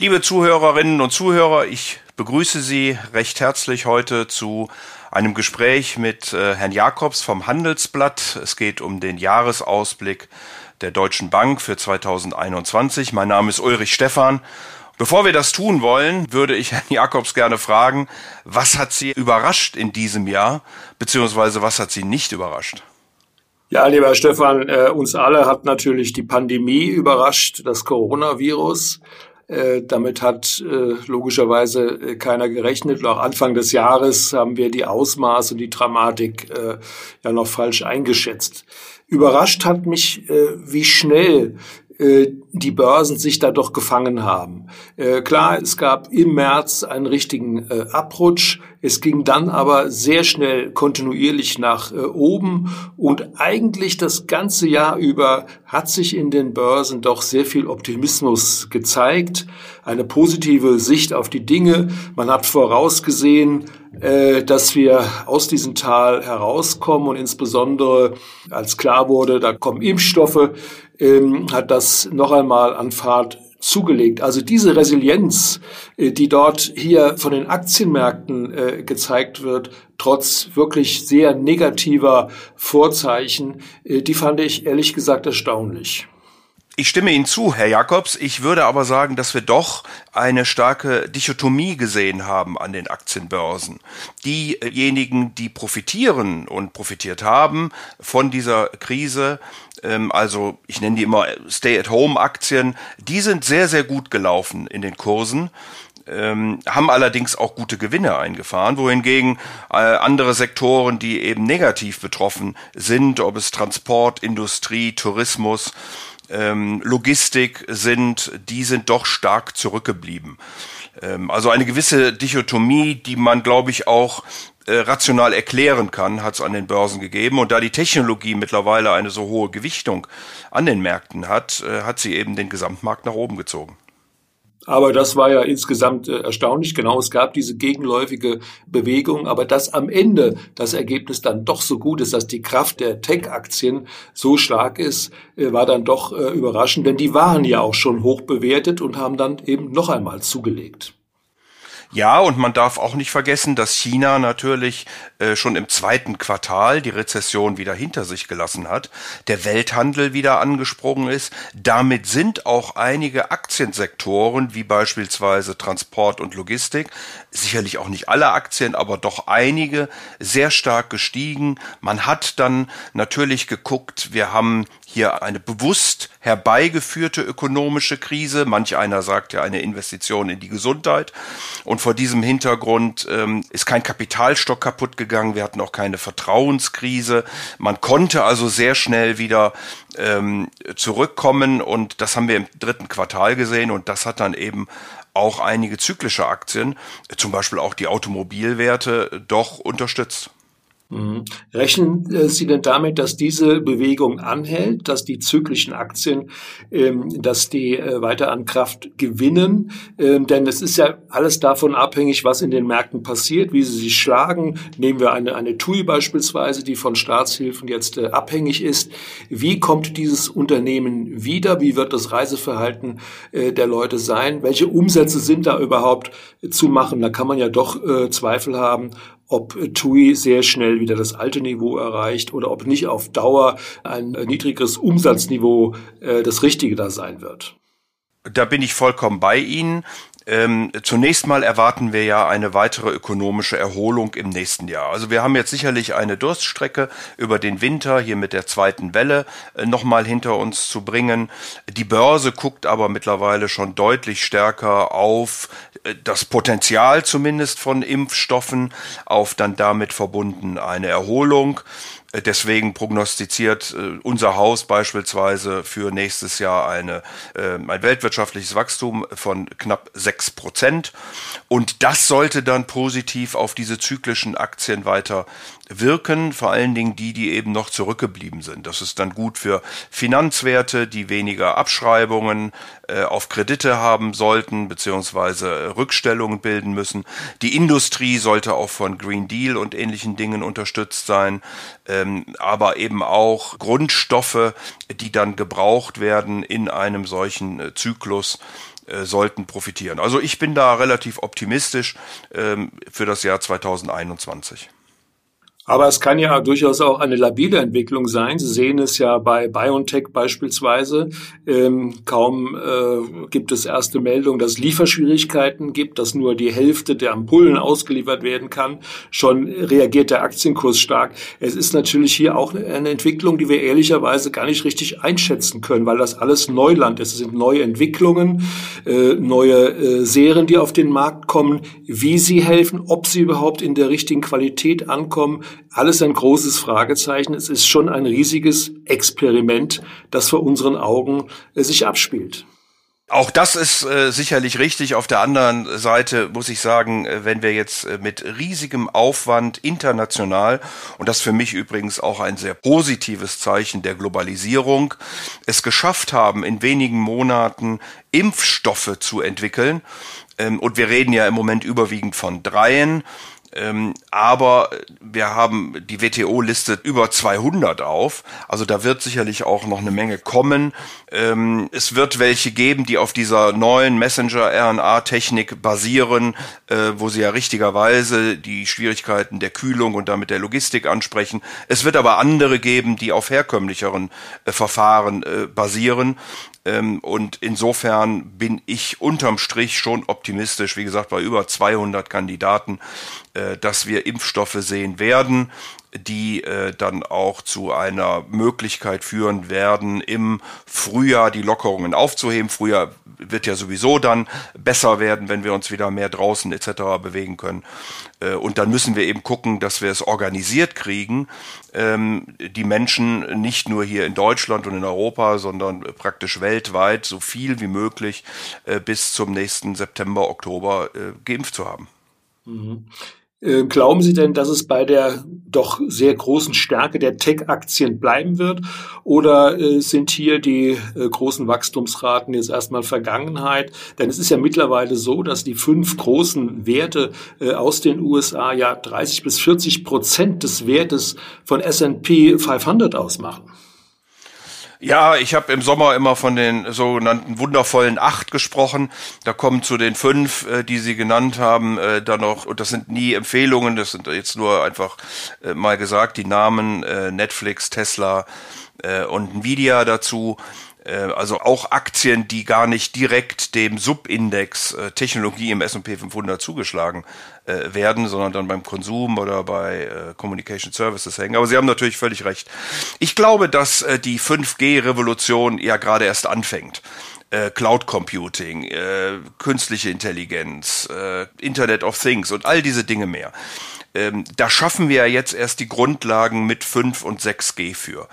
Liebe Zuhörerinnen und Zuhörer, ich begrüße Sie recht herzlich heute zu einem Gespräch mit äh, Herrn Jakobs vom Handelsblatt. Es geht um den Jahresausblick der Deutschen Bank für 2021. Mein Name ist Ulrich Stephan. Bevor wir das tun wollen, würde ich Herrn Jakobs gerne fragen, was hat Sie überrascht in diesem Jahr, beziehungsweise was hat Sie nicht überrascht? Ja, lieber Stefan, äh, uns alle hat natürlich die Pandemie überrascht, das Coronavirus. Äh, damit hat äh, logischerweise äh, keiner gerechnet. Und auch Anfang des Jahres haben wir die Ausmaße und die Dramatik äh, ja noch falsch eingeschätzt. Überrascht hat mich, wie schnell die Börsen sich da doch gefangen haben. Klar, es gab im März einen richtigen Abrutsch. Es ging dann aber sehr schnell kontinuierlich nach oben und eigentlich das ganze Jahr über hat sich in den Börsen doch sehr viel Optimismus gezeigt, eine positive Sicht auf die Dinge. Man hat vorausgesehen, dass wir aus diesem Tal herauskommen und insbesondere als klar wurde, da kommen Impfstoffe, ähm, hat das noch einmal an Fahrt zugelegt. Also diese Resilienz, äh, die dort hier von den Aktienmärkten äh, gezeigt wird, trotz wirklich sehr negativer Vorzeichen, äh, die fand ich ehrlich gesagt erstaunlich. Ich stimme Ihnen zu, Herr Jakobs. Ich würde aber sagen, dass wir doch eine starke Dichotomie gesehen haben an den Aktienbörsen. Diejenigen, die profitieren und profitiert haben von dieser Krise, ähm, also ich nenne die immer Stay-at-Home-Aktien, die sind sehr, sehr gut gelaufen in den Kursen. Ähm, haben allerdings auch gute Gewinne eingefahren, wohingegen äh, andere Sektoren, die eben negativ betroffen sind, ob es Transport, Industrie, Tourismus, ähm, Logistik sind, die sind doch stark zurückgeblieben. Ähm, also eine gewisse Dichotomie, die man, glaube ich, auch äh, rational erklären kann, hat es an den Börsen gegeben. Und da die Technologie mittlerweile eine so hohe Gewichtung an den Märkten hat, äh, hat sie eben den Gesamtmarkt nach oben gezogen. Aber das war ja insgesamt äh, erstaunlich. Genau, es gab diese gegenläufige Bewegung. Aber dass am Ende das Ergebnis dann doch so gut ist, dass die Kraft der Tech-Aktien so stark ist, äh, war dann doch äh, überraschend. Denn die waren ja auch schon hoch bewertet und haben dann eben noch einmal zugelegt. Ja, und man darf auch nicht vergessen, dass China natürlich äh, schon im zweiten Quartal die Rezession wieder hinter sich gelassen hat, der Welthandel wieder angesprungen ist. Damit sind auch einige Aktiensektoren, wie beispielsweise Transport und Logistik, sicherlich auch nicht alle Aktien, aber doch einige, sehr stark gestiegen. Man hat dann natürlich geguckt, wir haben hier eine bewusst herbeigeführte ökonomische Krise. Manch einer sagt ja eine Investition in die Gesundheit. Und vor diesem Hintergrund ähm, ist kein Kapitalstock kaputt gegangen. Wir hatten auch keine Vertrauenskrise. Man konnte also sehr schnell wieder ähm, zurückkommen und das haben wir im dritten Quartal gesehen und das hat dann eben auch einige zyklische Aktien, zum Beispiel auch die Automobilwerte, doch unterstützt. Mhm. Rechnen äh, Sie denn damit, dass diese Bewegung anhält, dass die zyklischen Aktien, ähm, dass die äh, weiter an Kraft gewinnen? Ähm, denn es ist ja alles davon abhängig, was in den Märkten passiert, wie sie sich schlagen. Nehmen wir eine, eine TUI beispielsweise, die von Staatshilfen jetzt äh, abhängig ist. Wie kommt dieses Unternehmen wieder? Wie wird das Reiseverhalten der Leute sein? Welche Umsätze sind da überhaupt zu machen? Da kann man ja doch Zweifel haben, ob TUI sehr schnell wieder das alte Niveau erreicht oder ob nicht auf Dauer ein niedrigeres Umsatzniveau äh, das Richtige da sein wird. Da bin ich vollkommen bei Ihnen. Ähm, zunächst mal erwarten wir ja eine weitere ökonomische Erholung im nächsten Jahr. Also wir haben jetzt sicherlich eine Durststrecke über den Winter hier mit der zweiten Welle äh, nochmal hinter uns zu bringen. Die Börse guckt aber mittlerweile schon deutlich stärker auf äh, das Potenzial zumindest von Impfstoffen, auf dann damit verbunden eine Erholung. Deswegen prognostiziert äh, unser Haus beispielsweise für nächstes Jahr eine, äh, ein weltwirtschaftliches Wachstum von knapp sechs Prozent. Und das sollte dann positiv auf diese zyklischen Aktien weiter wirken, vor allen Dingen die, die eben noch zurückgeblieben sind. Das ist dann gut für Finanzwerte, die weniger Abschreibungen äh, auf Kredite haben sollten, beziehungsweise Rückstellungen bilden müssen. Die Industrie sollte auch von Green Deal und ähnlichen Dingen unterstützt sein, ähm, aber eben auch Grundstoffe, die dann gebraucht werden in einem solchen äh, Zyklus äh, sollten profitieren. Also ich bin da relativ optimistisch ähm, für das Jahr 2021. Aber es kann ja durchaus auch eine labile Entwicklung sein. Sie sehen es ja bei BioNTech beispielsweise. Ähm, kaum äh, gibt es erste Meldungen, dass es Lieferschwierigkeiten gibt, dass nur die Hälfte der Ampullen ausgeliefert werden kann. Schon reagiert der Aktienkurs stark. Es ist natürlich hier auch eine Entwicklung, die wir ehrlicherweise gar nicht richtig einschätzen können, weil das alles Neuland ist. Es sind neue Entwicklungen, äh, neue äh, Serien, die auf den Markt kommen, wie sie helfen, ob sie überhaupt in der richtigen Qualität ankommen alles ein großes Fragezeichen. Es ist schon ein riesiges Experiment, das vor unseren Augen äh, sich abspielt. Auch das ist äh, sicherlich richtig. Auf der anderen Seite muss ich sagen, äh, wenn wir jetzt äh, mit riesigem Aufwand international, und das für mich übrigens auch ein sehr positives Zeichen der Globalisierung, es geschafft haben, in wenigen Monaten Impfstoffe zu entwickeln, ähm, und wir reden ja im Moment überwiegend von dreien, ähm, aber wir haben, die WTO listet über 200 auf. Also da wird sicherlich auch noch eine Menge kommen. Ähm, es wird welche geben, die auf dieser neuen Messenger-RNA-Technik basieren, äh, wo sie ja richtigerweise die Schwierigkeiten der Kühlung und damit der Logistik ansprechen. Es wird aber andere geben, die auf herkömmlicheren äh, Verfahren äh, basieren. Ähm, und insofern bin ich unterm Strich schon optimistisch, wie gesagt, bei über 200 Kandidaten, äh, dass wir Impfstoffe sehen werden die äh, dann auch zu einer Möglichkeit führen werden, im Frühjahr die Lockerungen aufzuheben. Frühjahr wird ja sowieso dann besser werden, wenn wir uns wieder mehr draußen etc. bewegen können. Äh, und dann müssen wir eben gucken, dass wir es organisiert kriegen, ähm, die Menschen nicht nur hier in Deutschland und in Europa, sondern praktisch weltweit so viel wie möglich äh, bis zum nächsten September, Oktober äh, geimpft zu haben. Mhm. Äh, glauben Sie denn, dass es bei der doch sehr großen Stärke der Tech-Aktien bleiben wird? Oder äh, sind hier die äh, großen Wachstumsraten jetzt erstmal Vergangenheit? Denn es ist ja mittlerweile so, dass die fünf großen Werte aus den USA ja 30 bis 40 Prozent des Wertes von S&P 500 ausmachen. Ja, ich habe im Sommer immer von den sogenannten wundervollen acht gesprochen. Da kommen zu den fünf, äh, die Sie genannt haben, äh, dann noch, und das sind nie Empfehlungen, das sind jetzt nur einfach äh, mal gesagt, die Namen äh, Netflix, Tesla und Nvidia dazu. Äh, also auch Aktien, die gar nicht direkt dem Subindex äh, Technologie im S&P 500 zugeschlagen äh, werden, sondern dann beim Konsum oder bei Communication Services hängen. Aber Sie haben natürlich völlig recht. Ich glaube, dass die 5G-Revolution ja gerade erst anfängt. Cloud Computing, äh, künstliche Intelligenz, äh, Internet of Things und all diese Dinge mehr ähm, da schaffen wir ja jetzt erst die Grundlagen mit 5 und 6G für.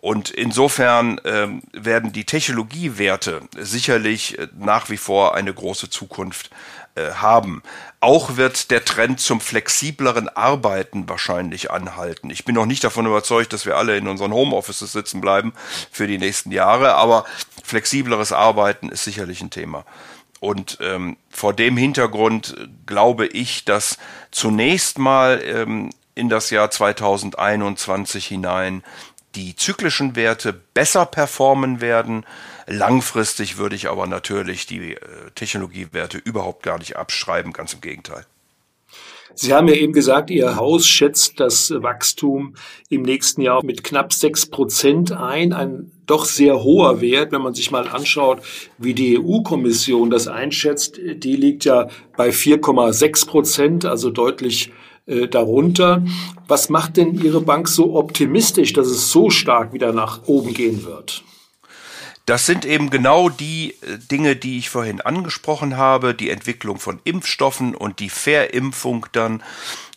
Und insofern ähm, werden die Technologiewerte sicherlich äh, nach wie vor eine große Zukunft äh, haben. Auch wird der Trend zum flexibleren Arbeiten wahrscheinlich anhalten. Ich bin noch nicht davon überzeugt, dass wir alle in unseren Homeoffices sitzen bleiben für die nächsten Jahre, aber flexibleres Arbeiten ist sicherlich ein Thema. Und ähm, vor dem Hintergrund glaube ich, dass zunächst mal ähm, in das Jahr 2021 hinein die zyklischen Werte besser performen werden. Langfristig würde ich aber natürlich die äh, Technologiewerte überhaupt gar nicht abschreiben, ganz im Gegenteil. Sie haben ja eben gesagt, Ihr Haus schätzt das Wachstum im nächsten Jahr mit knapp sechs Prozent ein. Ein doch sehr hoher Wert, wenn man sich mal anschaut, wie die EU-Kommission das einschätzt. Die liegt ja bei 4,6 Prozent, also deutlich äh, darunter. Was macht denn Ihre Bank so optimistisch, dass es so stark wieder nach oben gehen wird? Das sind eben genau die äh, Dinge, die ich vorhin angesprochen habe, die Entwicklung von Impfstoffen und die Verimpfung dann,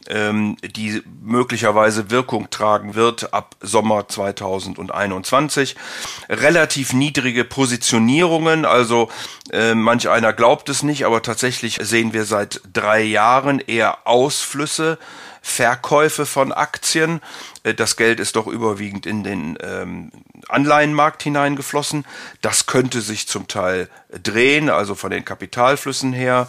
ähm, die möglicherweise Wirkung tragen wird ab Sommer 2021. Relativ niedrige Positionierungen, also äh, manch einer glaubt es nicht, aber tatsächlich sehen wir seit drei Jahren eher Ausflüsse Verkäufe von Aktien. Äh, das Geld ist doch überwiegend in den ähm, Anleihenmarkt hineingeflossen. Das könnte sich zum Teil drehen, also von den Kapitalflüssen her.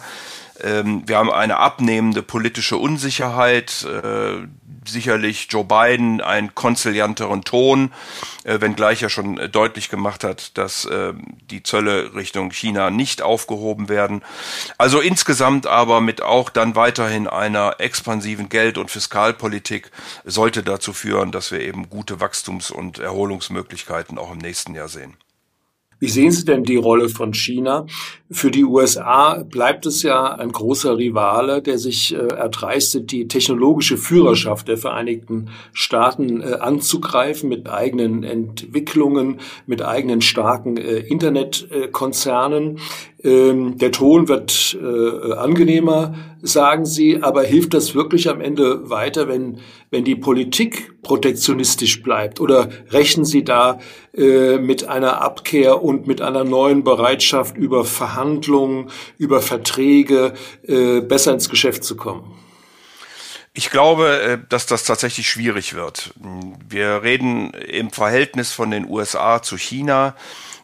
Ähm, wir haben eine abnehmende politische Unsicherheit, äh, sicherlich Joe Biden einen konzilianteren Ton, äh, wenngleich er schon äh, deutlich gemacht hat, dass äh, die Zölle Richtung China nicht aufgehoben werden. Also insgesamt aber mit auch dann weiterhin einer expansiven Geld- und Fiskalpolitik sollte dazu führen, dass wir eben gute Wachstums- und Erholungsmöglichkeiten auch im nächsten Jahr sehen. Wie sehen Sie denn die Rolle von China? Für die USA bleibt es ja ein großer Rivale, der sich äh, erdreistet, die technologische Führerschaft der Vereinigten Staaten äh, anzugreifen mit eigenen Entwicklungen, mit eigenen starken äh, Internetkonzernen. Ähm, der Ton wird äh, angenehmer, sagen Sie, aber hilft das wirklich am Ende weiter, wenn, wenn die Politik protektionistisch bleibt? Oder rechnen Sie da äh, mit einer Abkehr und mit einer neuen Bereitschaft, über Verhandlungen, über Verträge äh, besser ins Geschäft zu kommen? Ich glaube, äh, dass das tatsächlich schwierig wird. Wir reden im Verhältnis von den USA zu China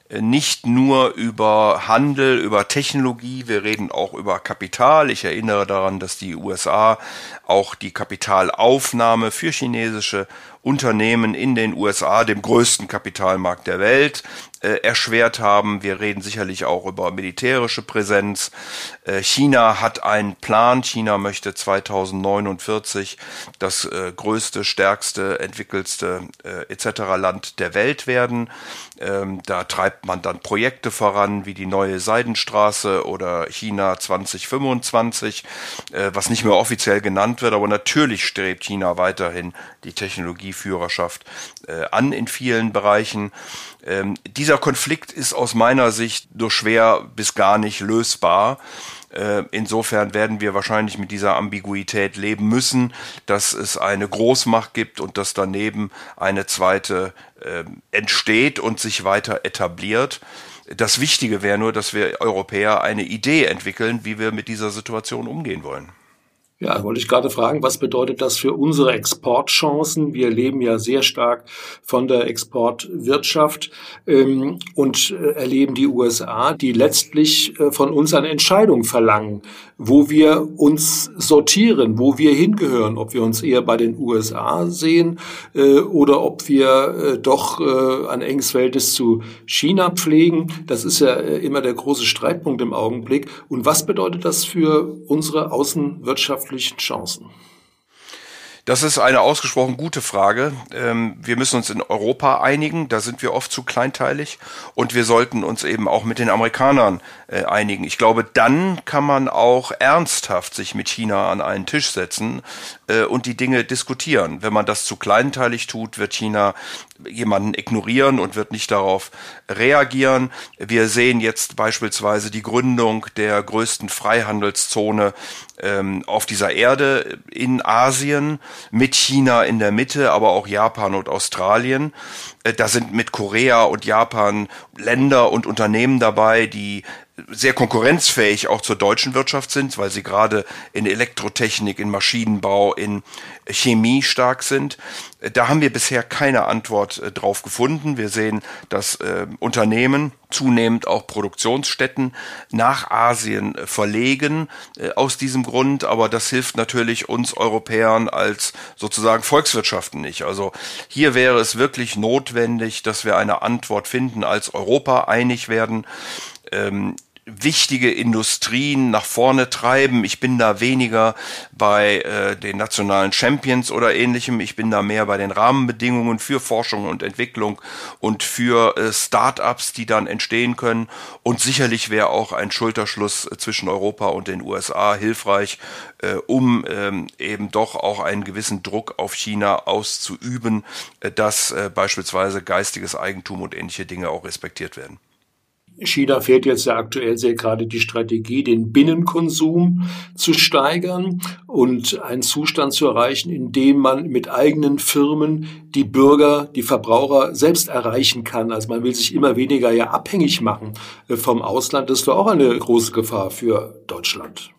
nicht nur über Handel, über Technologie, wir reden auch über Kapital. Ich erinnere daran, dass die USA auch die Kapitalaufnahme für chinesische Unternehmen in den USA, dem größten Kapitalmarkt der Welt, äh, erschwert haben. Wir reden sicherlich auch über militärische Präsenz. Äh, China hat einen Plan. China möchte 2049 das äh, größte, stärkste, entwickelste äh, etc. Land der Welt werden. Ähm, da treibt man dann Projekte voran, wie die neue Seidenstraße oder China 2025, äh, was nicht mehr offiziell genannt wird, aber natürlich strebt China weiterhin die Technologieführerschaft äh, an in vielen Bereichen. Ähm, dieser Konflikt ist aus meiner Sicht nur schwer bis gar nicht lösbar. Äh, insofern werden wir wahrscheinlich mit dieser Ambiguität leben müssen, dass es eine Großmacht gibt und dass daneben eine zweite äh, entsteht und sich weiter etabliert. Das Wichtige wäre nur, dass wir Europäer eine Idee entwickeln, wie wir mit dieser Situation umgehen wollen. Ja, wollte ich gerade fragen, was bedeutet das für unsere Exportchancen? Wir leben ja sehr stark von der Exportwirtschaft ähm, und äh, erleben die USA, die letztlich äh, von uns eine Entscheidung verlangen, wo wir uns sortieren, wo wir hingehören, ob wir uns eher bei den USA sehen äh, oder ob wir äh, doch äh, ein enges Verhältnis zu China pflegen. Das ist ja äh, immer der große Streitpunkt im Augenblick. Und was bedeutet das für unsere Außenwirtschaft? Wirtschaftlichen Chancen? Das ist eine ausgesprochen gute Frage. Ähm, wir müssen uns in Europa einigen, da sind wir oft zu kleinteilig und wir sollten uns eben auch mit den Amerikanern äh, einigen. Ich glaube, dann kann man auch ernsthaft sich mit China an einen Tisch setzen äh, und die Dinge diskutieren. Wenn man das zu kleinteilig tut, wird China jemanden ignorieren und wird nicht darauf reagieren. Wir sehen jetzt beispielsweise die Gründung der größten Freihandelszone ähm, auf dieser Erde in Asien mit China in der Mitte, aber auch Japan und Australien. Äh, da sind mit Korea und Japan Länder und Unternehmen dabei, die sehr konkurrenzfähig auch zur deutschen Wirtschaft sind, weil sie gerade in Elektrotechnik, in Maschinenbau, in Chemie stark sind. Da haben wir bisher keine Antwort äh, drauf gefunden. Wir sehen, dass äh, Unternehmen zunehmend auch Produktionsstätten nach Asien äh, verlegen äh, aus diesem Grund, aber das hilft natürlich uns Europäern als sozusagen Volkswirtschaften nicht. Also hier wäre es wirklich notwendig, dass wir eine Antwort finden, als Europa einig werden. Ähm, wichtige Industrien nach vorne treiben. Ich bin da weniger bei äh, den nationalen Champions oder ähnlichem. Ich bin da mehr bei den Rahmenbedingungen für Forschung und Entwicklung und für äh, Start-ups, die dann entstehen können. Und sicherlich wäre auch ein Schulterschluss zwischen Europa und den USA hilfreich, äh, um ähm, eben doch auch einen gewissen Druck auf China auszuüben, äh, dass äh, beispielsweise geistiges Eigentum und ähnliche Dinge auch respektiert werden. China fährt jetzt ja aktuell sehr gerade die Strategie, den Binnenkonsum zu steigern und einen Zustand zu erreichen, in dem man mit eigenen Firmen die Bürger, die Verbraucher selbst erreichen kann. Also man will sich immer weniger ja abhängig machen äh, vom Ausland. Das ist doch auch eine große Gefahr für Deutschland.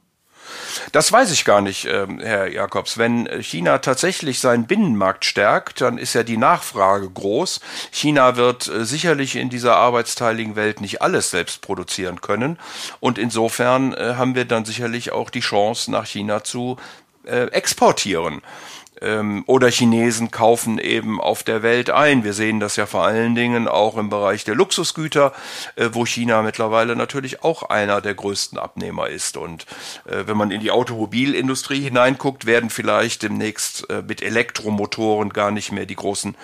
Das weiß ich gar nicht, äh, Herr Jakobs. Wenn China tatsächlich seinen Binnenmarkt stärkt, dann ist ja die Nachfrage groß. China wird äh, sicherlich in dieser arbeitsteiligen Welt nicht alles selbst produzieren können. Und insofern äh, haben wir dann sicherlich auch die Chance, nach China zu äh, exportieren. Ähm, oder Chinesen kaufen eben auf der Welt ein. Wir sehen das ja vor allen Dingen auch im Bereich der Luxusgüter, äh, wo China mittlerweile natürlich auch einer der größten Abnehmer ist. Und äh, wenn man in die Automobilindustrie hineinguckt, werden vielleicht demnächst äh, mit Elektromotoren gar nicht mehr die großen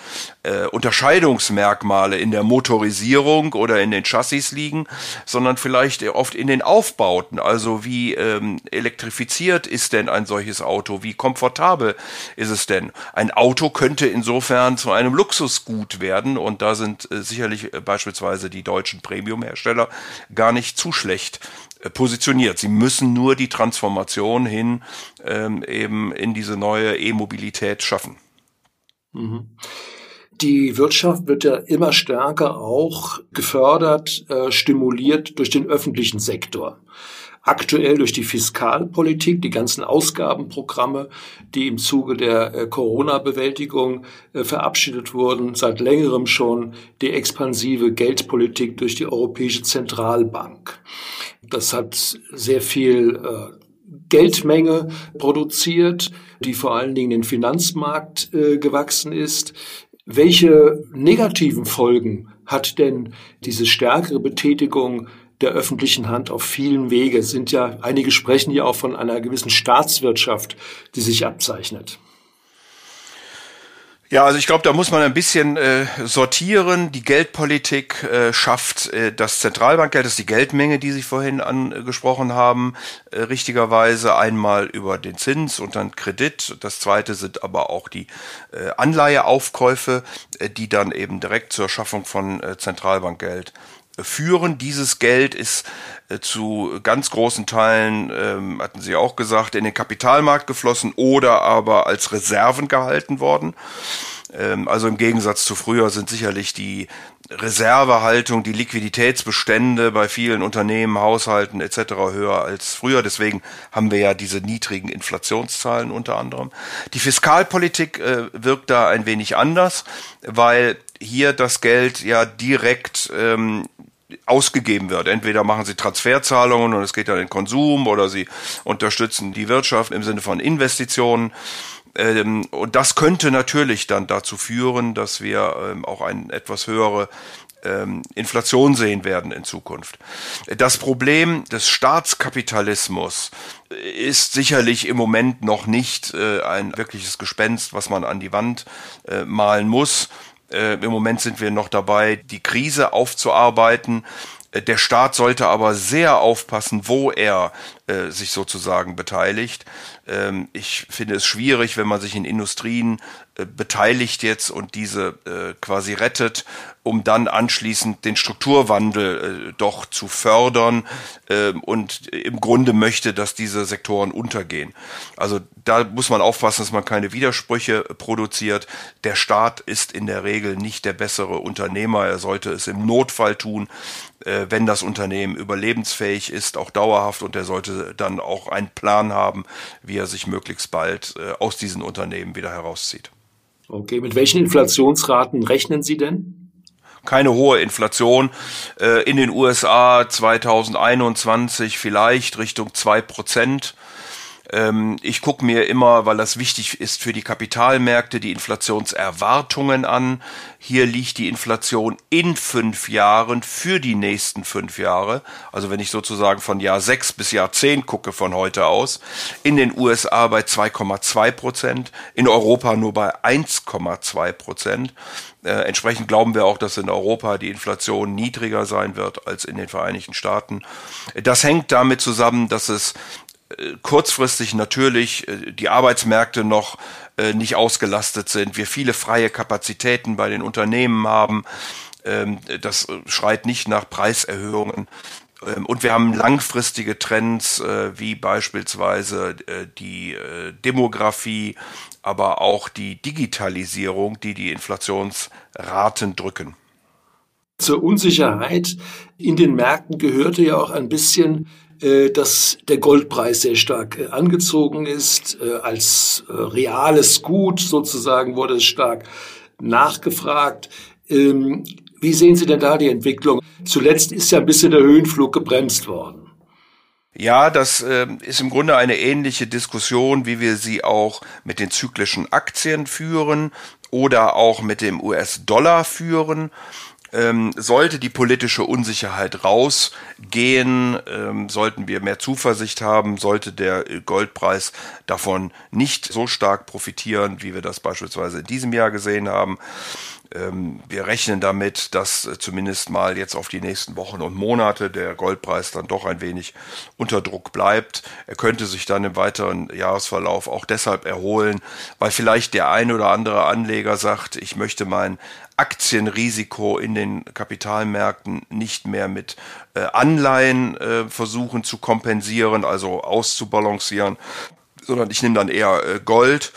äh, Unterscheidungsmerkmale in der Motorisierung oder in den Chassis liegen, sondern vielleicht oft in den Aufbauten. Also wie ähm, elektrifiziert ist denn ein solches Auto? Wie komfortabel ist es denn? Ein Auto könnte insofern zu einem Luxusgut werden und da sind äh, sicherlich äh, beispielsweise die deutschen Premium-Hersteller gar nicht zu schlecht äh, positioniert. Sie müssen nur die Transformation hin ähm, eben in diese neue E-Mobilität schaffen. Mhm. Die Wirtschaft wird ja immer stärker auch gefördert, äh, stimuliert durch den öffentlichen Sektor aktuell durch die Fiskalpolitik, die ganzen Ausgabenprogramme, die im Zuge der äh, Corona-Bewältigung äh, verabschiedet wurden, seit längerem schon die expansive Geldpolitik durch die Europäische Zentralbank. Das hat sehr viel äh, Geldmenge produziert, die vor allen Dingen den Finanzmarkt gewachsen ist. Welche negativen Folgen hat denn diese stärkere Betätigung der öffentlichen Hand auf vielen Wege. Es sind ja, einige sprechen ja auch von einer gewissen Staatswirtschaft, die sich abzeichnet. Ja, also ich glaube, da muss man ein bisschen äh, sortieren. Die Geldpolitik äh, schafft äh, das Zentralbankgeld, das ist die Geldmenge, die Sie vorhin angesprochen haben, äh, richtigerweise einmal über den Zins und dann Kredit. Das zweite sind aber auch die äh, Anleiheaufkäufe, äh, die dann eben direkt zur Schaffung von äh, Zentralbankgeld führen. Dieses Geld ist äh, zu ganz großen Teilen, ähm, hatten Sie auch gesagt, in den Kapitalmarkt geflossen oder aber als Reserven gehalten worden. Ähm, also im Gegensatz zu früher sind sicherlich die Reservehaltung, die Liquiditätsbestände bei vielen Unternehmen, Haushalten etc. höher als früher. Deswegen haben wir ja diese niedrigen Inflationszahlen unter anderem. Die Fiskalpolitik äh, wirkt da ein wenig anders, weil hier das Geld ja direkt ähm, ausgegeben wird. Entweder machen sie Transferzahlungen und es geht dann in Konsum oder sie unterstützen die Wirtschaft im Sinne von Investitionen. Ähm, und das könnte natürlich dann dazu führen, dass wir ähm, auch eine etwas höhere ähm, Inflation sehen werden in Zukunft. Das Problem des Staatskapitalismus ist sicherlich im Moment noch nicht äh, ein wirkliches Gespenst, was man an die Wand äh, malen muss. Äh, Im Moment sind wir noch dabei, die Krise aufzuarbeiten. Äh, der Staat sollte aber sehr aufpassen, wo er äh, sich sozusagen beteiligt. Ähm, ich finde es schwierig, wenn man sich in Industrien beteiligt jetzt und diese äh, quasi rettet, um dann anschließend den Strukturwandel äh, doch zu fördern ähm, und im Grunde möchte, dass diese Sektoren untergehen. Also da muss man aufpassen, dass man keine Widersprüche produziert. Der Staat ist in der Regel nicht der bessere Unternehmer. Er sollte es im Notfall tun, wenn das Unternehmen überlebensfähig ist, auch dauerhaft und er sollte dann auch einen Plan haben, wie er sich möglichst bald aus diesen Unternehmen wieder herauszieht. Okay, mit welchen Inflationsraten rechnen Sie denn? Keine hohe Inflation. Äh, in den USA 2021 vielleicht Richtung zwei Prozent. Ähm, ich gucke mir immer, weil das wichtig ist für die Kapitalmärkte, die Inflationserwartungen an. Hier liegt die Inflation in fünf Jahren für die nächsten fünf Jahre. Also wenn ich sozusagen von Jahr sechs bis Jahr zehn gucke von heute aus. In den USA bei 2,2 Prozent, in Europa nur bei 1,2 Prozent. Äh, entsprechend glauben wir auch, dass in Europa die Inflation niedriger sein wird als in den Vereinigten Staaten. Das hängt damit zusammen, dass es kurzfristig natürlich äh, die Arbeitsmärkte noch äh, nicht ausgelastet sind, wir viele freie Kapazitäten bei den Unternehmen haben. Ähm, das schreit nicht nach Preiserhöhungen. Ähm, und wir haben langfristige Trends, äh, wie beispielsweise die Demografie, aber auch die Digitalisierung, die die Inflationsraten drücken. Zur Unsicherheit in den Märkten gehörte ja auch ein bisschen äh, dass der Goldpreis sehr stark äh, angezogen ist. Äh, als reales Gut sozusagen wurde es stark nachgefragt. Ähm, wie sehen Sie denn da die Entwicklung? Zuletzt ist ja ein bisschen der Höhenflug gebremst worden. Ja, das äh, ist im Grunde eine ähnliche Diskussion, wie wir sie auch mit den zyklischen Aktien führen oder auch mit dem US-Dollar führen. Ähm, sollte die politische Unsicherheit rausgehen, ähm, sollten wir mehr Zuversicht haben, sollte der Goldpreis davon nicht so stark profitieren, wie wir das beispielsweise in diesem Jahr gesehen haben, ähm, wir rechnen damit, dass äh, zumindest mal jetzt auf die nächsten Wochen und Monate der Goldpreis dann doch ein wenig unter Druck bleibt. Er könnte sich dann im weiteren Jahresverlauf auch deshalb erholen, weil vielleicht der ein oder andere Anleger sagt, ich möchte mein Aktienrisiko in den Kapitalmärkten nicht mehr mit äh, Anleihen äh, versuchen zu kompensieren, also auszubalancieren, sondern ich nehme dann eher äh, Gold.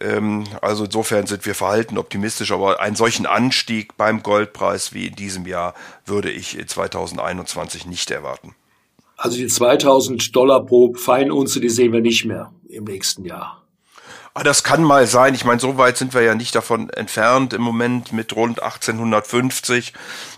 Ähm, also insofern sind wir verhalten optimistisch, aber einen solchen Anstieg beim Goldpreis wie in diesem Jahr würde ich 2021 nicht erwarten. Also die 2000 Dollar pro Feinunze, die sehen wir nicht mehr im nächsten Jahr. Ah, das kann mal sein. Ich meine, so weit sind wir ja nicht davon entfernt im Moment mit rund 1850.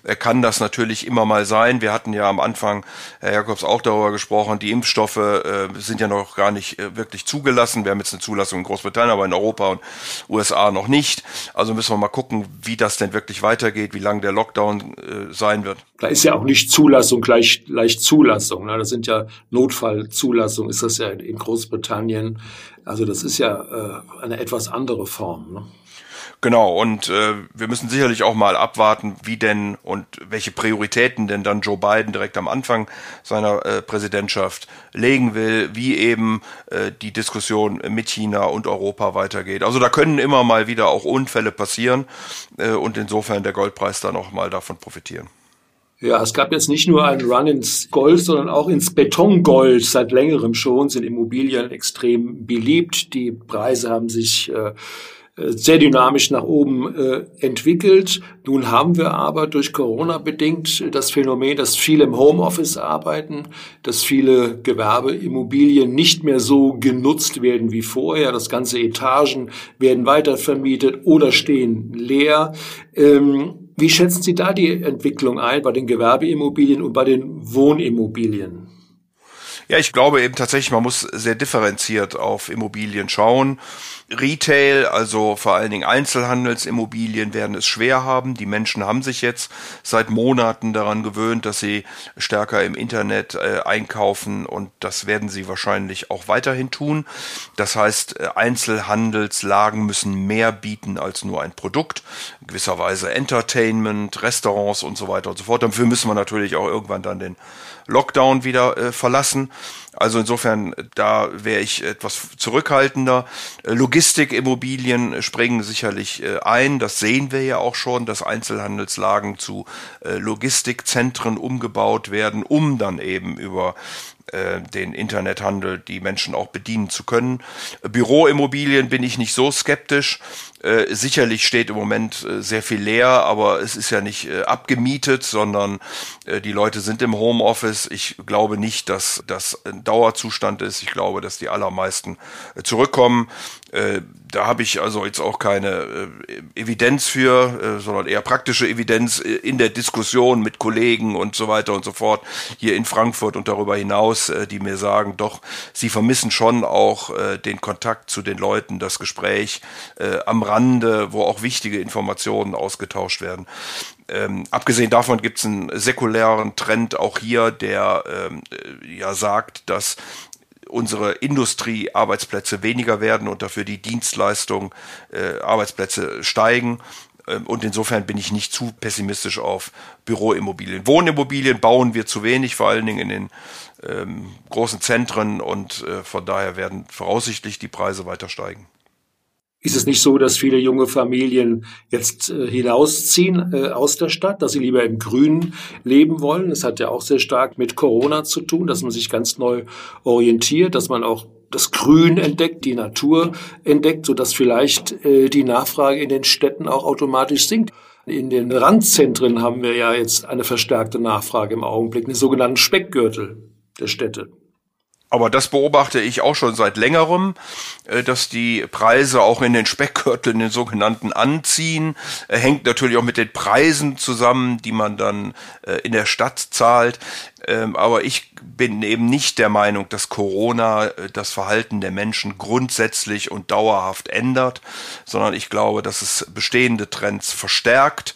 Äh, kann das natürlich immer mal sein. Wir hatten ja am Anfang, Herr Jakobs, auch darüber gesprochen, die Impfstoffe äh, sind ja noch gar nicht äh, wirklich zugelassen. Wir haben jetzt eine Zulassung in Großbritannien, aber in Europa und USA noch nicht. Also müssen wir mal gucken, wie das denn wirklich weitergeht, wie lang der Lockdown äh, sein wird. Da ist ja auch nicht Zulassung gleich, gleich Zulassung. Ne? Das sind ja Notfallzulassung, ist das ja in Großbritannien. Also das ist ja äh, eine etwas andere Form. Ne? Genau, und äh, wir müssen sicherlich auch mal abwarten, wie denn und welche Prioritäten denn dann Joe Biden direkt am Anfang seiner äh, Präsidentschaft legen will, wie eben äh, die Diskussion mit China und Europa weitergeht. Also da können immer mal wieder auch Unfälle passieren äh, und insofern der Goldpreis dann auch mal davon profitieren. Ja, es gab jetzt nicht nur einen Run ins Gold, sondern auch ins Betongold. Seit längerem schon sind Immobilien extrem beliebt. Die Preise haben sich äh, sehr dynamisch nach oben äh, entwickelt. Nun haben wir aber durch Corona bedingt das Phänomen, dass viele im Homeoffice arbeiten, dass viele Gewerbeimmobilien nicht mehr so genutzt werden wie vorher. Das ganze Etagen werden weiter vermietet oder stehen leer. Ähm, wie schätzen Sie da die Entwicklung ein bei den Gewerbeimmobilien und bei den Wohnimmobilien? Ja, ich glaube eben tatsächlich, man muss sehr differenziert auf Immobilien schauen. Retail, also vor allen Dingen Einzelhandelsimmobilien werden es schwer haben. Die Menschen haben sich jetzt seit Monaten daran gewöhnt, dass sie stärker im Internet äh, einkaufen und das werden sie wahrscheinlich auch weiterhin tun. Das heißt, äh, Einzelhandelslagen müssen mehr bieten als nur ein Produkt. In gewisser Weise Entertainment, Restaurants und so weiter und so fort. Dafür müssen wir natürlich auch irgendwann dann den Lockdown wieder äh, verlassen. Also insofern, da wäre ich etwas zurückhaltender. Äh, Logistikimmobilien springen sicherlich äh, ein. Das sehen wir ja auch schon, dass Einzelhandelslagen zu äh, Logistikzentren umgebaut werden, um dann eben über den Internethandel die Menschen auch bedienen zu können. Büroimmobilien bin ich nicht so skeptisch. Äh, sicherlich steht im Moment äh, sehr viel leer, aber es ist ja nicht äh, abgemietet, sondern äh, die Leute sind im Homeoffice. Ich glaube nicht, dass das ein Dauerzustand ist. Ich glaube, dass die allermeisten äh, zurückkommen. Äh, da habe ich also jetzt auch keine Evidenz für, sondern eher praktische Evidenz in der Diskussion mit Kollegen und so weiter und so fort hier in Frankfurt und darüber hinaus, die mir sagen, doch, sie vermissen schon auch den Kontakt zu den Leuten, das Gespräch am Rande, wo auch wichtige Informationen ausgetauscht werden. Ähm, abgesehen davon gibt es einen säkulären Trend auch hier, der ähm, äh, ja sagt, dass unsere Industriearbeitsplätze weniger werden und dafür die Dienstleistung äh, Arbeitsplätze steigen. Ähm, und insofern bin ich nicht zu pessimistisch auf Büroimmobilien. Wohnimmobilien bauen wir zu wenig, vor allen Dingen in den ähm, großen Zentren und äh, von daher werden voraussichtlich die Preise weiter steigen ist es nicht so, dass viele junge Familien jetzt äh, hinausziehen äh, aus der Stadt, dass sie lieber im Grünen leben wollen? Das hat ja auch sehr stark mit Corona zu tun, dass man sich ganz neu orientiert, dass man auch das Grün entdeckt, die Natur entdeckt, so dass vielleicht äh, die Nachfrage in den Städten auch automatisch sinkt. In den Randzentren haben wir ja jetzt eine verstärkte Nachfrage im Augenblick, einen sogenannten Speckgürtel der Städte. Aber das beobachte ich auch schon seit längerem, äh, dass die Preise auch in den Speckgürteln, den sogenannten, anziehen. Hängt natürlich auch mit den Preisen zusammen, die man dann äh, in der Stadt zahlt. Ähm, aber ich bin eben nicht der Meinung, dass Corona äh, das Verhalten der Menschen grundsätzlich und dauerhaft ändert, sondern ich glaube, dass es bestehende Trends verstärkt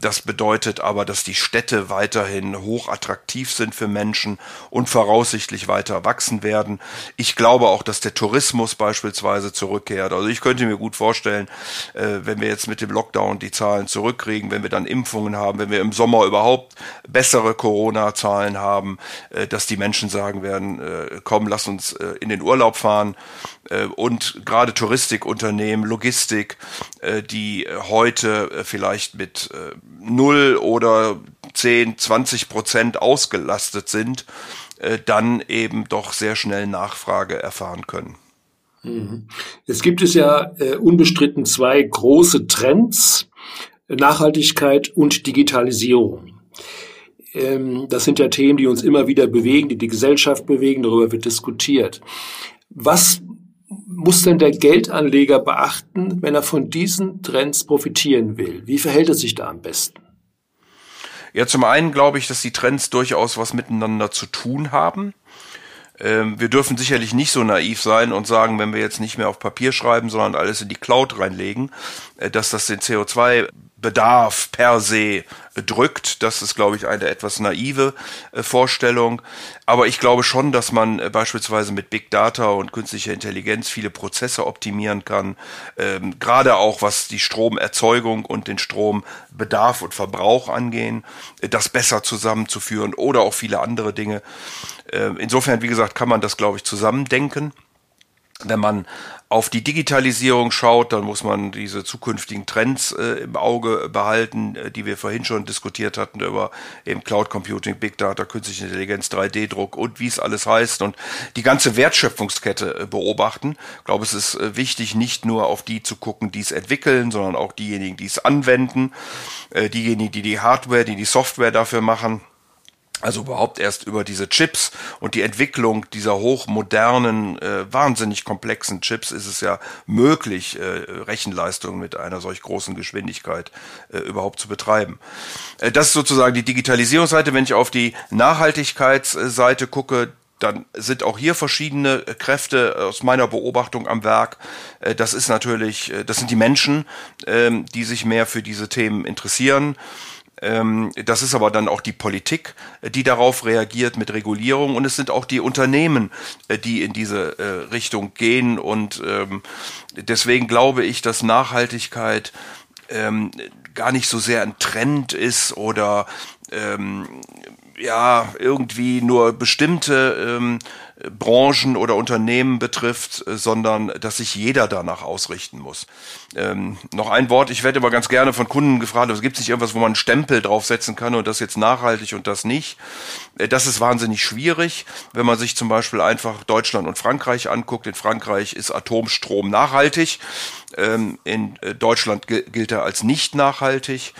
das bedeutet aber, dass die Städte weiterhin hoch attraktiv sind für Menschen und voraussichtlich weiter wachsen werden. Ich glaube auch, dass der Tourismus beispielsweise zurückkehrt. Also ich könnte mir gut vorstellen, äh, wenn wir jetzt mit dem Lockdown die Zahlen zurückkriegen, wenn wir dann Impfungen haben, wenn wir im Sommer überhaupt bessere Corona-Zahlen haben, äh, dass die Menschen sagen werden, äh, komm, lass uns in den Urlaub fahren. Und gerade Touristikunternehmen, Logistik, die heute vielleicht mit null oder 10, 20 Prozent ausgelastet sind, äh, dann eben doch sehr schnell Nachfrage erfahren können. Mhm. Jetzt gibt es ja äh, unbestritten zwei große Trends, Nachhaltigkeit und Digitalisierung. Ähm, das sind ja Themen, die uns immer wieder bewegen, die die Gesellschaft bewegen, darüber wird diskutiert. Was muss denn der Geldanleger beachten, wenn er von diesen Trends profitieren will? Wie verhält er sich da am besten? Ja, zum einen glaube ich, dass die Trends durchaus was miteinander zu tun haben. Ähm, wir dürfen sicherlich nicht so naiv sein und sagen, wenn wir jetzt nicht mehr auf Papier schreiben, sondern alles in die Cloud reinlegen, äh, dass das den CO2 Bedarf per se drückt. Das ist, glaube ich, eine etwas naive äh, Vorstellung. Aber ich glaube schon, dass man äh, beispielsweise mit Big Data und künstlicher Intelligenz viele Prozesse optimieren kann. Ähm, gerade auch was die Stromerzeugung und den Strombedarf und Verbrauch angehen, äh, das besser zusammenzuführen oder auch viele andere Dinge. Äh, insofern, wie gesagt, kann man das, glaube ich, zusammendenken. Wenn man auf die Digitalisierung schaut, dann muss man diese zukünftigen Trends äh, im Auge behalten, äh, die wir vorhin schon diskutiert hatten über eben Cloud Computing, Big Data, künstliche Intelligenz, 3D-Druck und wie es alles heißt und die ganze Wertschöpfungskette äh, beobachten. Ich glaube, es ist äh, wichtig, nicht nur auf die zu gucken, die es entwickeln, sondern auch diejenigen, die es anwenden, äh, diejenigen, die die Hardware, die die Software dafür machen also überhaupt erst über diese Chips und die Entwicklung dieser hochmodernen, äh, wahnsinnig komplexen Chips ist es ja möglich, äh, Rechenleistungen mit einer solch großen Geschwindigkeit äh, überhaupt zu betreiben. Äh, das ist sozusagen die Digitalisierungsseite. Wenn ich auf die Nachhaltigkeitsseite gucke, dann sind auch hier verschiedene Kräfte aus meiner Beobachtung am Werk. Äh, das ist natürlich, äh, das sind die Menschen, ähm, die sich mehr für diese Themen interessieren. Ähm, das ist aber dann auch die Politik, äh, die darauf reagiert mit Regulierung. Und es sind auch die Unternehmen, äh, die in diese äh, Richtung gehen. Und ähm, deswegen glaube ich, dass Nachhaltigkeit ähm, gar nicht so sehr ein Trend ist oder ja irgendwie nur bestimmte Branchen oder Unternehmen betrifft, äh, sondern dass sich jeder danach ausrichten muss. Ähm, noch ein Wort, ich werde immer ganz gerne von Kunden gefragt, es gibt nicht irgendwas, wo man einen Stempel draufsetzen kann und das jetzt nachhaltig und das nicht. Äh, das ist wahnsinnig schwierig, wenn man sich zum Beispiel einfach Deutschland und Frankreich anguckt. In Frankreich ist Atomstrom nachhaltig, ähm, in äh, Deutschland gilt er als nicht nachhaltig.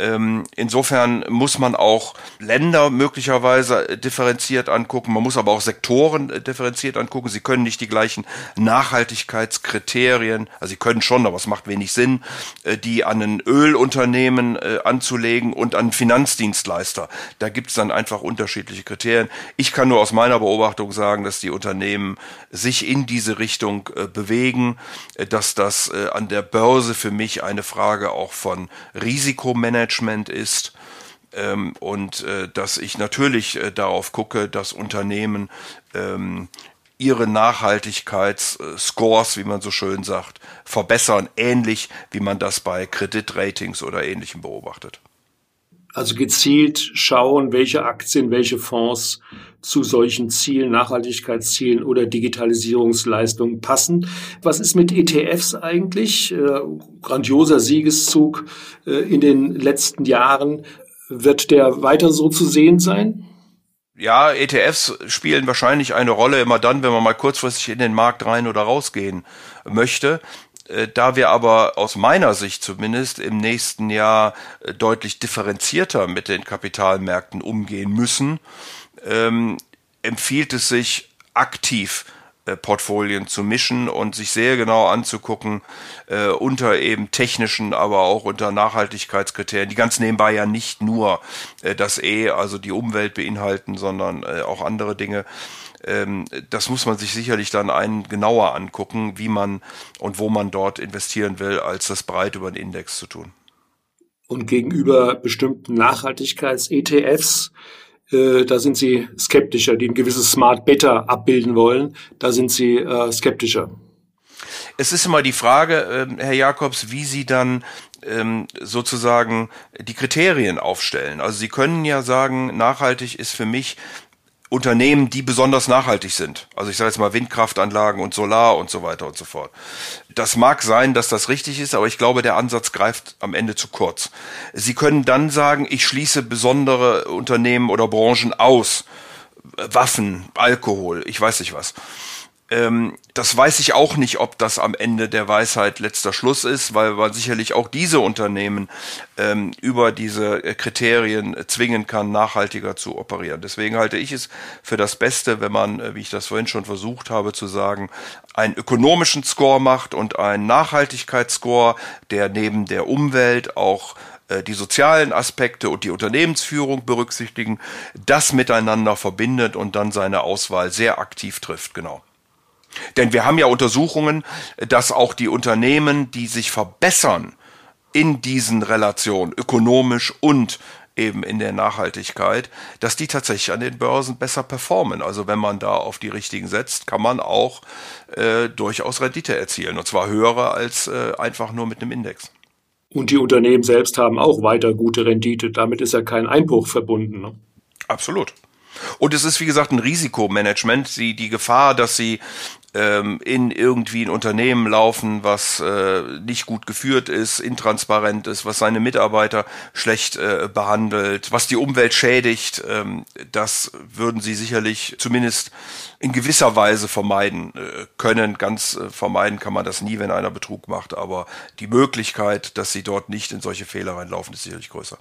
Ähm, insofern muss man auch Länder möglicherweise differenziert angucken. Man muss aber auch Sektoren äh, differenziert angucken. Sie können nicht die gleichen Nachhaltigkeitskriterien, also sie können schon, aber es macht wenig Sinn, äh, die an ein Ölunternehmen äh, anzulegen und an Finanzdienstleister. Da gibt es dann einfach unterschiedliche Kriterien. Ich kann nur aus meiner Beobachtung sagen, dass die Unternehmen sich in diese Richtung bewegen, dass das an der Börse für mich eine Frage auch von Risikomanagement Management ist ähm, und äh, dass ich natürlich äh, darauf gucke, dass Unternehmen ähm, ihre Nachhaltigkeitsscores, wie man so schön sagt, verbessern, ähnlich wie man das bei Kreditratings oder ähnlichem beobachtet. Also gezielt schauen, welche Aktien, welche Fonds zu solchen Zielen, Nachhaltigkeitszielen oder Digitalisierungsleistungen passen. Was ist mit ETFs eigentlich? Äh, grandioser Siegeszug äh, in den letzten Jahren. Wird der weiter so zu sehen sein? Ja, ETFs spielen wahrscheinlich eine Rolle immer dann, wenn man mal kurzfristig in den Markt rein oder rausgehen möchte. Äh, da wir aber aus meiner Sicht zumindest im nächsten Jahr äh, deutlich differenzierter mit den Kapitalmärkten umgehen müssen, ähm, empfiehlt es sich aktiv äh, Portfolien zu mischen und sich sehr genau anzugucken, äh, unter eben technischen, aber auch unter Nachhaltigkeitskriterien, die ganz nebenbei ja nicht nur äh, das E, also die Umwelt beinhalten, sondern äh, auch andere Dinge. Ähm, das muss man sich sicherlich dann einen genauer angucken, wie man und wo man dort investieren will, als das breit über den Index zu tun. Und gegenüber bestimmten Nachhaltigkeits-ETFs äh, da sind sie skeptischer, die ein gewisses Smart Beta abbilden wollen, da sind sie äh, skeptischer. Es ist immer die Frage, äh, Herr Jakobs, wie Sie dann ähm, sozusagen die Kriterien aufstellen. Also Sie können ja sagen, nachhaltig ist für mich Unternehmen, die besonders nachhaltig sind. Also ich sage jetzt mal Windkraftanlagen und Solar und so weiter und so fort. Das mag sein, dass das richtig ist, aber ich glaube, der Ansatz greift am Ende zu kurz. Sie können dann sagen, ich schließe besondere Unternehmen oder Branchen aus. Waffen, Alkohol, ich weiß nicht was. Ähm, das weiß ich auch nicht, ob das am Ende der Weisheit letzter Schluss ist, weil man sicherlich auch diese Unternehmen ähm, über diese Kriterien zwingen kann, nachhaltiger zu operieren. Deswegen halte ich es für das Beste, wenn man, äh, wie ich das vorhin schon versucht habe zu sagen, einen ökonomischen Score macht und einen Nachhaltigkeitsscore, der neben der Umwelt auch äh, die sozialen Aspekte und die Unternehmensführung berücksichtigen, das miteinander verbindet und dann seine Auswahl sehr aktiv trifft, genau. Denn wir haben ja Untersuchungen, dass auch die Unternehmen, die sich verbessern in diesen Relationen, ökonomisch und eben in der Nachhaltigkeit, dass die tatsächlich an den Börsen besser performen. Also wenn man da auf die richtigen setzt, kann man auch äh, durchaus Rendite erzielen. Und zwar höhere als äh, einfach nur mit einem Index. Und die Unternehmen selbst haben auch weiter gute Rendite. Damit ist ja kein Einbruch verbunden. Ne? Absolut. Und es ist, wie gesagt, ein Risikomanagement. Die, die Gefahr, dass sie ähm, in irgendwie ein Unternehmen laufen, was äh, nicht gut geführt ist, intransparent ist, was seine Mitarbeiter schlecht äh, behandelt, was die Umwelt schädigt, ähm, das würden sie sicherlich zumindest in gewisser Weise vermeiden äh, können. Ganz äh, vermeiden kann man das nie, wenn einer Betrug macht, aber die Möglichkeit, dass sie dort nicht in solche Fehler reinlaufen, ist sicherlich größer.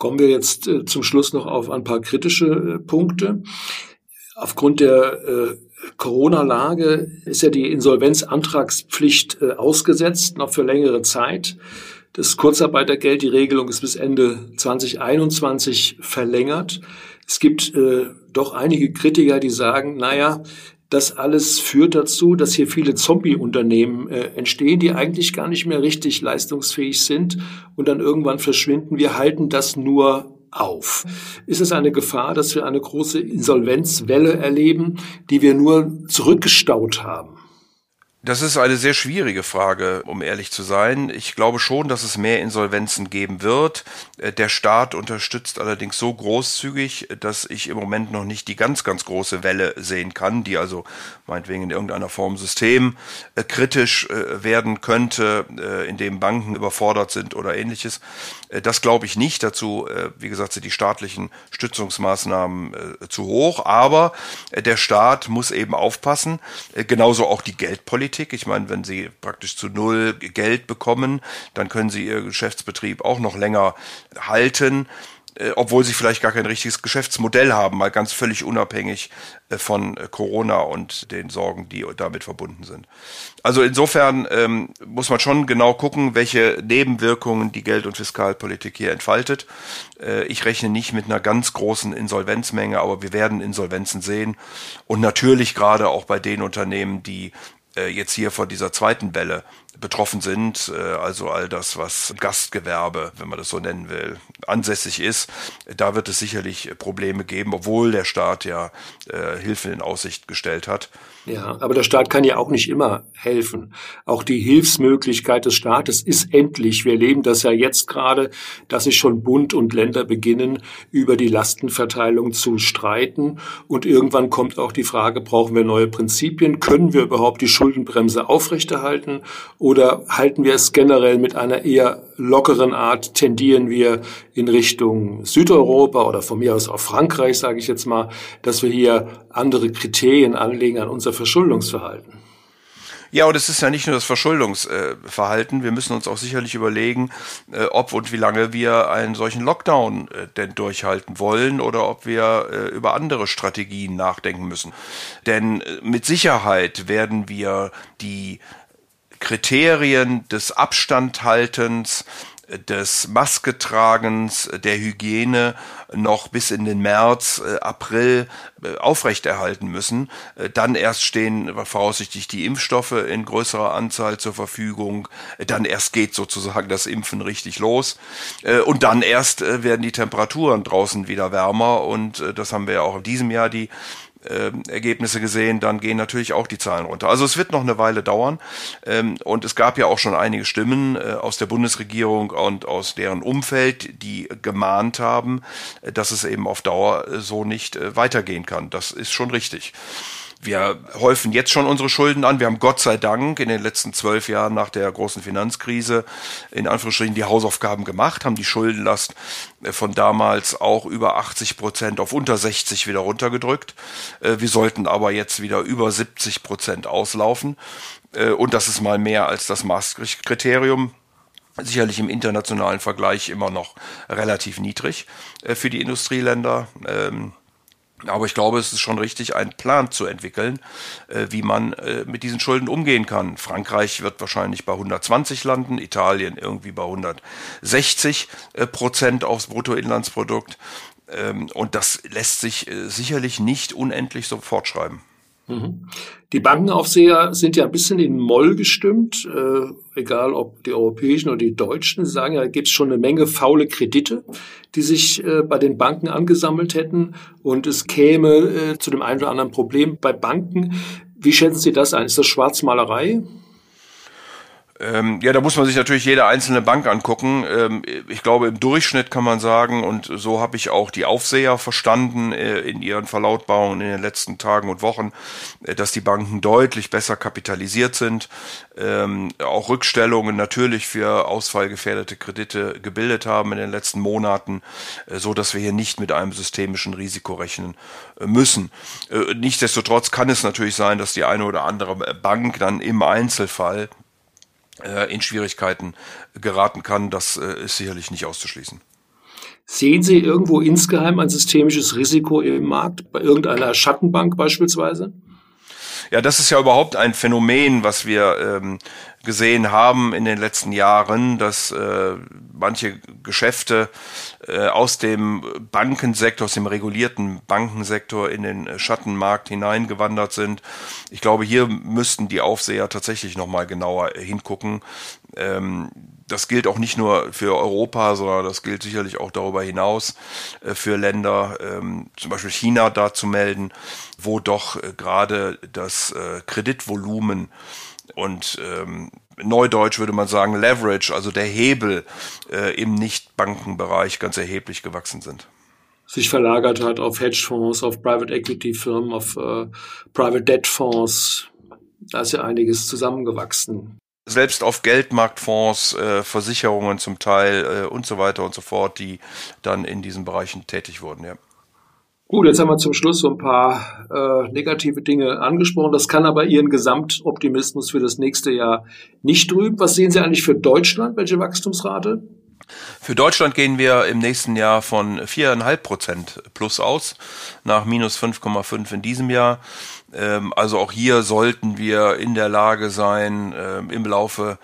Kommen wir jetzt äh, zum Schluss noch auf ein paar kritische äh, Punkte. Aufgrund der äh, Corona-Lage ist ja die Insolvenzantragspflicht äh, ausgesetzt, noch für längere Zeit. Das Kurzarbeitergeld, die Regelung ist bis Ende 2021 verlängert. Es gibt äh, doch einige Kritiker, die sagen, naja, das alles führt dazu, dass hier viele Zombie-Unternehmen äh, entstehen, die eigentlich gar nicht mehr richtig leistungsfähig sind und dann irgendwann verschwinden. Wir halten das nur auf. Ist es eine Gefahr, dass wir eine große Insolvenzwelle erleben, die wir nur zurückgestaut haben? Das ist eine sehr schwierige Frage, um ehrlich zu sein. Ich glaube schon, dass es mehr Insolvenzen geben wird. Äh, der Staat unterstützt allerdings so großzügig, dass ich im Moment noch nicht die ganz, ganz große Welle sehen kann, die also meinetwegen in irgendeiner Form systemkritisch äh, äh, werden könnte, in dem Banken überfordert sind oder ähnliches. Das glaube ich nicht. Dazu, wie gesagt, sind die staatlichen Stützungsmaßnahmen zu hoch. Aber der Staat muss eben aufpassen, genauso auch die Geldpolitik Politik. Ich meine, wenn Sie praktisch zu null Geld bekommen, dann können Sie Ihr Geschäftsbetrieb auch noch länger halten äh, obwohl sie vielleicht gar kein richtiges Geschäftsmodell haben, mal ganz völlig unabhängig äh, von äh, Corona und den Sorgen, die damit verbunden sind. Also insofern ähm, muss man schon genau gucken, welche Nebenwirkungen die Geld- und Fiskalpolitik hier entfaltet. Äh, ich rechne nicht mit einer ganz großen Insolvenzmenge, aber wir werden Insolvenzen sehen und natürlich gerade auch bei den Unternehmen, die jetzt hier von dieser zweiten Welle betroffen sind, äh, also all das, was Gastgewerbe, wenn man das so nennen will, ansässig ist, da wird es sicherlich Probleme geben, obwohl der Staat ja äh, Hilfe in Aussicht gestellt hat. Ja, aber der Staat kann ja auch nicht immer helfen. Auch die Hilfsmöglichkeit des Staates ist endlich. Wir erleben das ja jetzt gerade, dass sich schon Bund und Länder beginnen, über die Lastenverteilung zu streiten. Und irgendwann kommt auch die Frage, brauchen wir neue Prinzipien? Können wir überhaupt die Schuldenbremse aufrechterhalten? Oder halten wir es generell mit einer eher lockeren Art? Tendieren wir in Richtung Südeuropa oder von mir aus auch Frankreich, sage ich jetzt mal, dass wir hier andere Kriterien anlegen an unser Verschuldungsverhalten? Ja, und es ist ja nicht nur das Verschuldungsverhalten. Wir müssen uns auch sicherlich überlegen, äh, ob und wie lange wir einen solchen Lockdown äh, denn durchhalten wollen oder ob wir äh, über andere Strategien nachdenken müssen. Denn mit Sicherheit werden wir die Kriterien des Abstandhaltens, des Masketragens, der Hygiene noch bis in den März, äh, April äh, aufrechterhalten müssen. Äh, dann erst stehen voraussichtlich die Impfstoffe in größerer Anzahl zur Verfügung. Dann erst geht sozusagen das Impfen richtig los. Und dann erst werden die Temperaturen draußen wieder wärmer. Und das haben wir ja auch in diesem Jahr die äh, Ergebnisse gesehen, dann gehen natürlich auch die Zahlen runter. Also es wird noch eine Weile dauern. Ähm, und es gab ja auch schon einige Stimmen äh, aus der Bundesregierung und aus deren Umfeld, die gemahnt haben, äh, dass es eben auf Dauer äh, so nicht äh, weitergehen kann. Das ist schon richtig. Wir häufen jetzt schon unsere Schulden an. Wir haben Gott sei Dank in den letzten zwölf Jahren nach der großen Finanzkrise in Anführungsstrichen die Hausaufgaben gemacht, haben die Schuldenlast äh, von damals auch über 80 Prozent auf unter 60 wieder runtergedrückt. Äh, wir sollten aber jetzt wieder über 70 Prozent auslaufen. Äh, und das ist mal mehr als das Maastricht-Kriterium sicherlich im internationalen Vergleich immer noch relativ niedrig für die Industrieländer. Ähm, aber ich glaube, es ist schon richtig, einen Plan zu entwickeln, äh, wie man äh, mit diesen Schulden umgehen kann. Frankreich wird wahrscheinlich bei 120 landen, Italien irgendwie bei 160 äh, Prozent aufs Bruttoinlandsprodukt. Ähm, und das lässt sich sicherlich nicht unendlich so fortschreiben. Mhm. Die Bankenaufseher sind ja ein bisschen in Moll gestimmt, äh, egal ob die europäischen oder die deutschen. Sie sagen ja, da gibt es schon eine Menge faule Kredite, die sich äh, bei den Banken angesammelt hätten und es käme äh, zu dem einen oder anderen Problem bei Banken. Wie schätzen Sie das ein? Ist das Schwarzmalerei? Ähm, ja, da muss man sich natürlich jede einzelne Bank angucken. Ähm, ich glaube, im Durchschnitt kann man sagen, und so habe ich auch die Aufseher verstanden äh, in ihren Verlautbarungen in den letzten Tagen und Wochen, äh, dass die Banken deutlich besser kapitalisiert sind, ähm, auch Rückstellungen natürlich für ausfallgefährdete Kredite gebildet haben in den letzten Monaten, äh, so dass wir hier nicht mit einem systemischen Risiko rechnen äh, müssen. Äh, nichtsdestotrotz kann es natürlich sein, dass die eine oder andere Bank dann im Einzelfall in Schwierigkeiten geraten kann, das äh, ist sicherlich nicht auszuschließen. Sehen Sie irgendwo insgeheim ein systemisches Risiko im Markt, bei irgendeiner Schattenbank beispielsweise? Ja, das ist ja überhaupt ein Phänomen, was wir ähm, gesehen haben in den letzten Jahren, dass äh, manche Geschäfte äh, aus dem Bankensektor, aus dem regulierten Bankensektor in den Schattenmarkt hineingewandert sind. Ich glaube, hier müssten die Aufseher tatsächlich nochmal genauer hingucken. Ähm, das gilt auch nicht nur für Europa, sondern das gilt sicherlich auch darüber hinaus äh, für Länder, ähm, zum Beispiel China da zu melden, wo doch äh, gerade das äh, Kreditvolumen und ähm, neudeutsch würde man sagen Leverage, also der Hebel äh, im Nicht-Bankenbereich ganz erheblich gewachsen sind sich verlagert hat auf Hedgefonds, auf Private Equity Firmen, auf äh, Private Debt Fonds. Da ist ja einiges zusammengewachsen. Selbst auf Geldmarktfonds, äh, Versicherungen zum Teil äh, und so weiter und so fort, die dann in diesen Bereichen tätig wurden, ja. Gut, jetzt haben wir zum Schluss so ein paar äh, negative Dinge angesprochen. Das kann aber Ihren Gesamtoptimismus für das nächste Jahr nicht trüben. Was sehen Sie eigentlich für Deutschland? Welche Wachstumsrate? Für Deutschland gehen wir im nächsten Jahr von viereinhalb Prozent plus aus, nach minus 5,5 in diesem Jahr. Ähm, also auch hier sollten wir in der Lage sein, ähm, im Laufe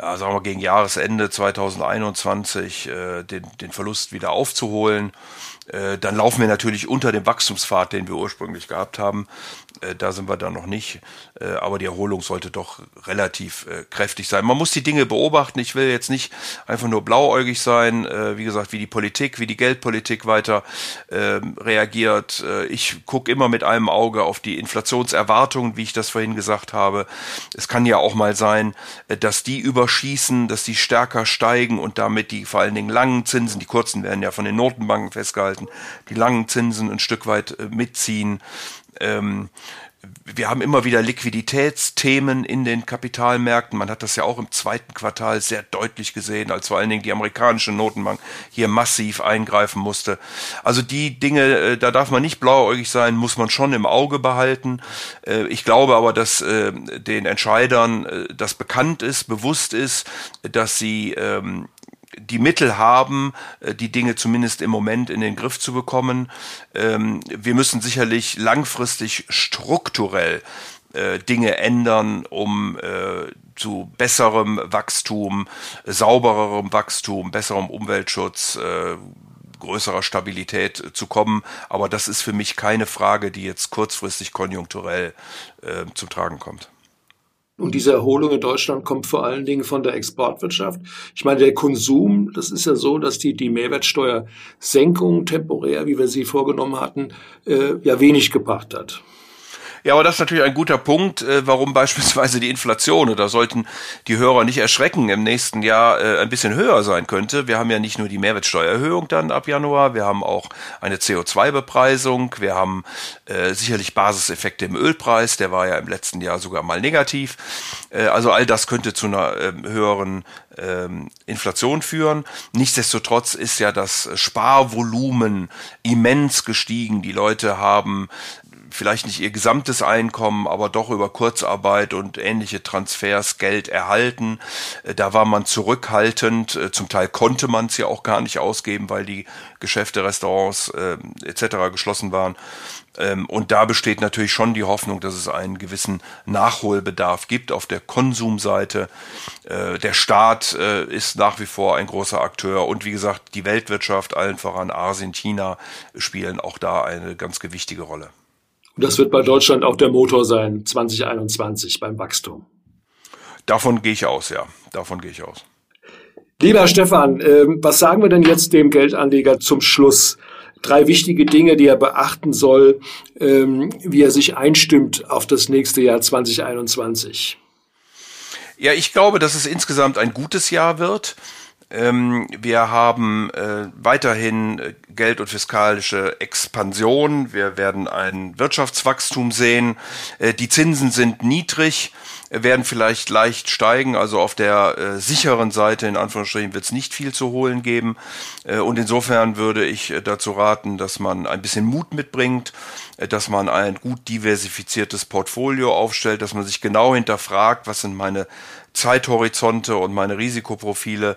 ja, sagen wir gegen Jahresende 2021 äh, den, den Verlust wieder aufzuholen. Äh, dann laufen wir natürlich unter dem Wachstumspfad, den wir ursprünglich gehabt haben. Äh, da sind wir dann noch nicht. Äh, aber die Erholung sollte doch relativ kräftig sein. Man muss die Dinge beobachten. Ich will jetzt nicht einfach nur blauäugig sein. Wie gesagt, wie die Politik, wie die Geldpolitik weiter ähm, reagiert. Ich gucke immer mit einem Auge auf die Inflationserwartungen, wie ich das vorhin gesagt habe. Es kann ja auch mal sein, dass die überschießen, dass die stärker steigen und damit die vor allen Dingen langen Zinsen, die kurzen werden ja von den Notenbanken festgehalten, die langen Zinsen ein Stück weit mitziehen. Ähm, wir haben immer wieder Liquiditätsthemen in den Kapitalmärkten. Man hat das ja auch im zweiten Quartal sehr deutlich gesehen, als vor allen Dingen die amerikanische Notenbank hier massiv eingreifen musste. Also die Dinge, äh, da darf man nicht blauäugig sein, muss man schon im Auge behalten. Äh, ich glaube aber, dass äh, den Entscheidern das bekannt ist, bewusst ist, dass sie ähm, die Mittel haben, äh, die Dinge zumindest im Moment in den Griff zu bekommen. Ähm, wir müssen sicherlich langfristig strukturell äh, Dinge ändern, um äh, zu besserem Wachstum, saubererem Wachstum, besserem Umweltschutz, größerer Stabilität zu kommen. Aber das ist für mich keine Frage, die jetzt kurzfristig konjunkturell zum Tragen kommt. Und diese Erholung in Deutschland kommt vor allen Dingen von der Exportwirtschaft. Ich meine, der Konsum, das ist ja so, dass die, die Mehrwertsteuersenkung temporär, wie wir sie vorgenommen hatten, äh, ja wenig gebracht hat. Ja, aber das ist natürlich ein guter Punkt, äh, warum beispielsweise die Inflation, oder sollten die Hörer nicht erschrecken, im nächsten Jahr äh, ein bisschen höher sein könnte. Wir haben ja nicht nur die Mehrwertsteuererhöhung dann ab Januar, wir haben auch eine CO2-Bepreisung, wir haben äh, sicherlich Basiseffekte im Ölpreis, der war ja im letzten Jahr sogar mal negativ. Äh, also all das könnte zu einer äh, höheren ähm, Inflation führen. Nichtsdestotrotz ist ja das Sparvolumen immens gestiegen. Die Leute haben vielleicht nicht ihr gesamtes Einkommen, aber doch über Kurzarbeit und ähnliche Transfers Geld erhalten. Äh, da war man zurückhaltend. Äh, zum Teil konnte man es ja auch gar nicht ausgeben, weil die Geschäfte, Restaurants äh, etc. geschlossen waren. Ähm, und da besteht natürlich schon die Hoffnung, dass es einen gewissen Nachholbedarf gibt auf der Konsumseite. Äh, der Staat äh, ist nach wie vor ein großer Akteur und wie gesagt, die Weltwirtschaft, allen voran Asien, China, spielen auch da eine ganz gewichtige Rolle. Und das wird bei Deutschland auch der Motor sein, 2021 beim Wachstum. Davon gehe ich aus, ja. Davon gehe ich aus. Lieber Stefan, ähm, was sagen wir denn jetzt dem Geldanleger zum Schluss? Drei wichtige Dinge, die er beachten soll, ähm, wie er sich einstimmt auf das nächste Jahr 2021. Ja, ich glaube, dass es insgesamt ein gutes Jahr wird. Ähm, wir haben äh, weiterhin äh, Geld- und fiskalische Expansion. Wir werden ein Wirtschaftswachstum sehen. Äh, die Zinsen sind niedrig, werden vielleicht leicht steigen. Also auf der sicheren Seite, in Anführungsstrichen, wird es nicht viel zu holen geben. und insofern würde ich dazu raten, dass man ein bisschen Mut mitbringt, dass man ein gut diversifiziertes Portfolio aufstellt, dass man sich genau hinterfragt, was sind meine Zeithorizonte und meine Risikoprofile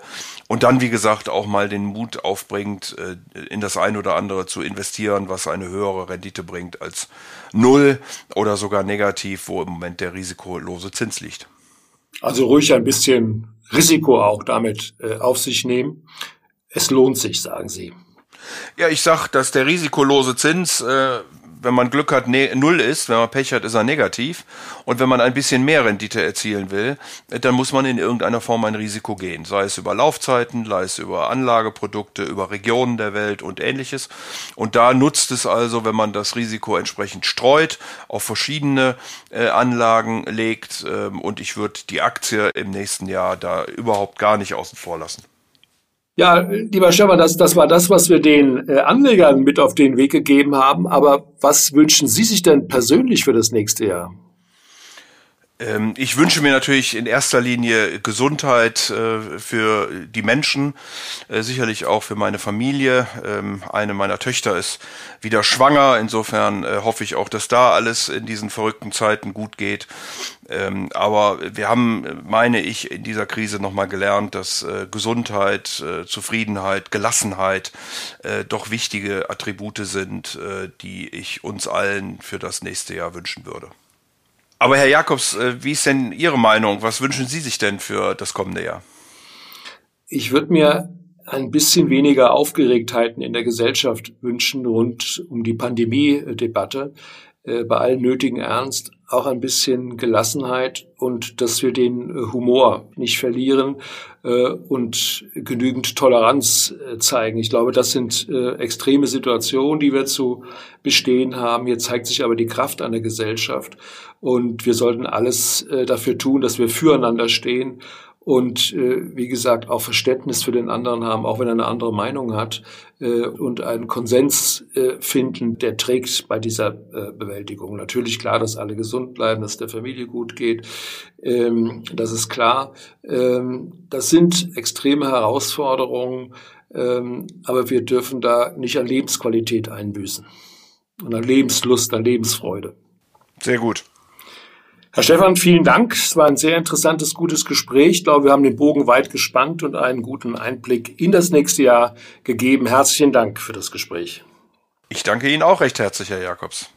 und dann, wie gesagt, auch mal den Mut aufbringt, äh, in das ein oder andere zu investieren, was eine höhere Rendite bringt als null oder sogar negativ, wo im Moment der risikolose Zins liegt. Also ruhig ein bisschen Risiko auch damit äh, auf sich nehmen. Es lohnt sich, sagen Sie. Ja, ich sag, dass der risikolose Zins äh, wenn man Glück hat, ne, null ist, wenn man Pech hat, ist er negativ. Und wenn man ein bisschen mehr Rendite erzielen will, dann muss man in irgendeiner Form ein Risiko gehen. Sei es über Laufzeiten, sei es über Anlageprodukte, über Regionen der Welt und ähnliches. Und da nutzt es also, wenn man das Risiko entsprechend streut, auf verschiedene äh, Anlagen legt. Ähm, und ich würde die Aktie im nächsten Jahr da überhaupt gar nicht außen vor lassen. Ja, lieber Stefan, das, das war das, was wir den äh, Anlegern mit auf den Weg gegeben haben. Aber was wünschen Sie sich denn persönlich für das nächste Jahr? Ähm, ich wünsche mir natürlich in erster Linie Gesundheit äh, für die Menschen, äh, sicherlich auch für meine Familie. Ähm, eine meiner Töchter ist wieder schwanger. Insofern äh, hoffe ich auch, dass da alles in diesen verrückten Zeiten gut geht. Ähm, aber wir haben, meine ich, in dieser Krise nochmal gelernt, dass Gesundheit, Zufriedenheit, Gelassenheit doch wichtige Attribute sind, die ich uns allen für das nächste Jahr wünschen würde. Aber Herr Jakobs, äh, wie ist denn Ihre Meinung? Was wünschen Sie sich denn für das kommende Jahr? Ich würde mir ein bisschen weniger Aufgeregtheiten in der Gesellschaft wünschen rund um die Pandemie-Debatte. Äh, bei allem nötigen Ernst auch ein bisschen Gelassenheit und dass wir den äh, Humor nicht verlieren äh, und genügend Toleranz zeigen. Ich glaube, das sind extreme Situationen, die wir zu bestehen haben. Hier zeigt sich aber die Kraft der Gesellschaft und wir sollten alles dafür tun, dass wir füreinander stehen und äh, wie gesagt auch Verständnis für den anderen haben, auch wenn er eine andere Meinung hat äh, und einen Konsens äh, finden, der trägt bei dieser äh, Bewältigung. Natürlich klar, dass alle gesund bleiben, dass der Familie gut geht, ähm, das ist klar. Ähm, das sind extreme Herausforderungen, ähm, aber wir dürfen da nicht an Lebensqualität einbüßen und an Lebenslust, an Lebensfreude. Sehr gut. Herr Stefan, vielen Dank. Es war ein sehr interessantes, gutes Gespräch. Ich glaube, wir haben den Bogen weit gespannt und einen guten Einblick in das nächste Jahr gegeben. Herzlichen Dank für das Gespräch. Ich danke Ihnen auch recht herzlich, Herr Jakobs.